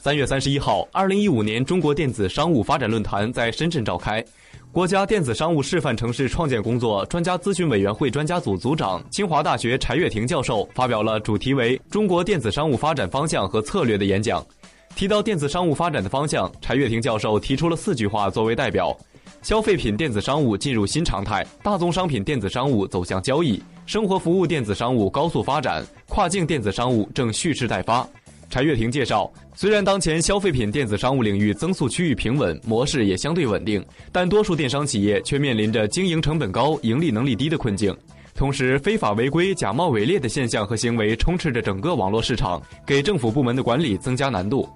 三月三十一号，二零一五年中国电子商务发展论坛在深圳召开。国家电子商务示范城市创建工作专家咨询委员会专家组组长、清华大学柴跃亭教授发表了主题为“中国电子商务发展方向和策略”的演讲。提到电子商务发展的方向，柴跃亭教授提出了四句话作为代表：消费品电子商务进入新常态，大宗商品电子商务走向交易，生活服务电子商务高速发展，跨境电子商务正蓄势待发。柴跃亭介绍，虽然当前消费品电子商务领域增速趋于平稳，模式也相对稳定，但多数电商企业却面临着经营成本高、盈利能力低的困境。同时，非法违规、假冒伪劣的现象和行为充斥着整个网络市场，给政府部门的管理增加难度。